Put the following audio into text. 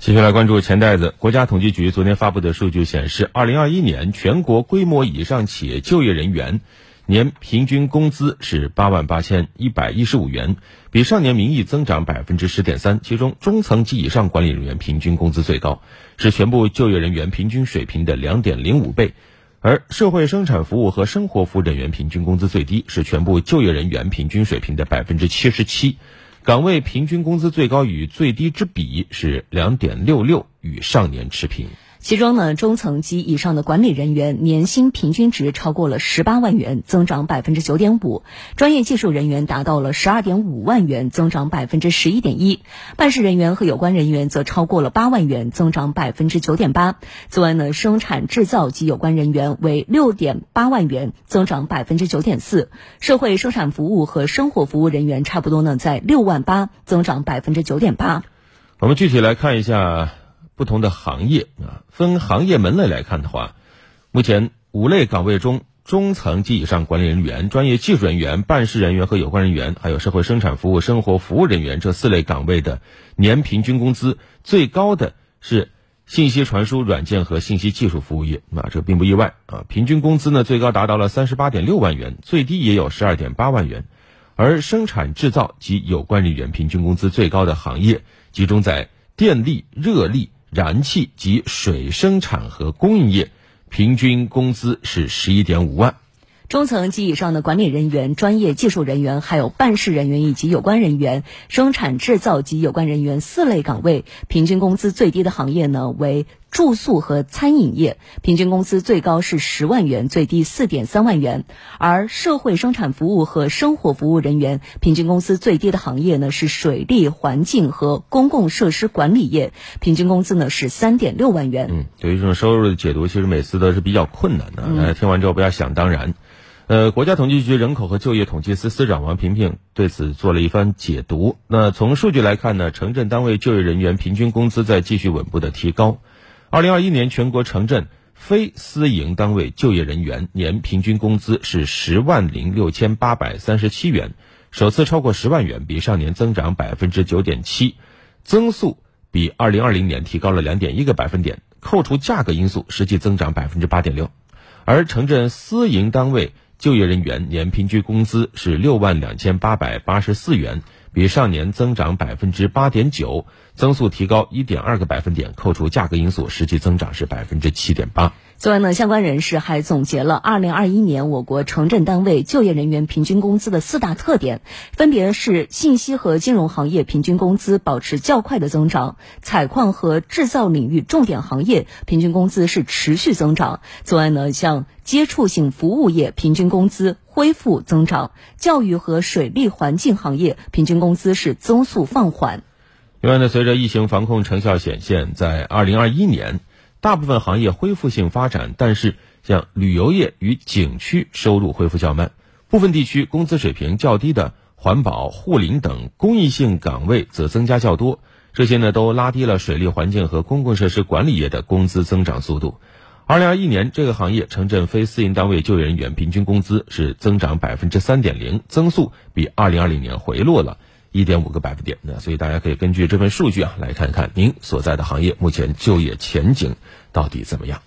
继续来关注钱袋子。国家统计局昨天发布的数据显示，二零二一年全国规模以上企业就业人员年平均工资是八万八千一百一十五元，比上年名义增长百分之十点三。其中，中层及以上管理人员平均工资最高，是全部就业人员平均水平的两点零五倍；而社会生产服务和生活服务人员平均工资最低，是全部就业人员平均水平的百分之七十七。岗位平均工资最高与最低之比是两点六六，与上年持平。其中呢，中层及以上的管理人员年薪平均值超过了十八万元，增长百分之九点五；专业技术人员达到了十二点五万元，增长百分之十一点一；办事人员和有关人员则超过了八万元，增长百分之九点八。此外呢，生产制造及有关人员为六点八万元，增长百分之九点四；社会生产服务和生活服务人员差不多呢，在六万八，增长百分之九点八。我们具体来看一下。不同的行业啊，分行业门类来看的话，目前五类岗位中，中层及以上管理人员、专业技术人员、办事人员和有关人员，还有社会生产服务、生活服务人员这四类岗位的年平均工资最高的是信息传输软件和信息技术服务业啊，这并不意外啊，平均工资呢最高达到了三十八点六万元，最低也有十二点八万元，而生产制造及有关人员平均工资最高的行业集中在电力、热力。燃气及水生产和供应业，平均工资是十一点五万。中层及以上的管理人员、专业技术人员，还有办事人员以及有关人员，生产制造及有关人员四类岗位，平均工资最低的行业呢为住宿和餐饮业，平均工资最高是十万元，最低四点三万元。而社会生产服务和生活服务人员，平均工资最低的行业呢是水利环境和公共设施管理业，平均工资呢是三点六万元。嗯，对于这种收入的解读，其实每次都是比较困难的。大家听完之后不要想当然。呃，国家统计局人口和就业统计司司长王平平对此做了一番解读。那从数据来看呢，城镇单位就业人员平均工资在继续稳步的提高。二零二一年全国城镇非私营单位就业人员年平均工资是十万零六千八百三十七元，首次超过十万元，比上年增长百分之九点七，增速比二零二零年提高了两点一个百分点。扣除价格因素，实际增长百分之八点六。而城镇私营单位就业人员年平均工资是六万两千八百八十四元，比上年增长百分之八点九，增速提高一点二个百分点。扣除价格因素，实际增长是百分之七点八。此外呢，相关人士还总结了二零二一年我国城镇单位就业人员平均工资的四大特点，分别是信息和金融行业平均工资保持较快的增长，采矿和制造领域重点行业平均工资是持续增长。此外呢，像接触性服务业平均工资恢复增长，教育和水利环境行业平均工资是增速放缓。另外呢，随着疫情防控成效显现，在二零二一年。大部分行业恢复性发展，但是像旅游业与景区收入恢复较慢。部分地区工资水平较低的环保、护林等公益性岗位则增加较多。这些呢都拉低了水利环境和公共设施管理业的工资增长速度。二零二一年，这个行业城镇非私营单位就业人员平均工资是增长百分之三点零，增速比二零二零年回落了。一点五个百分点，那所以大家可以根据这份数据啊，来看看您所在的行业目前就业前景到底怎么样。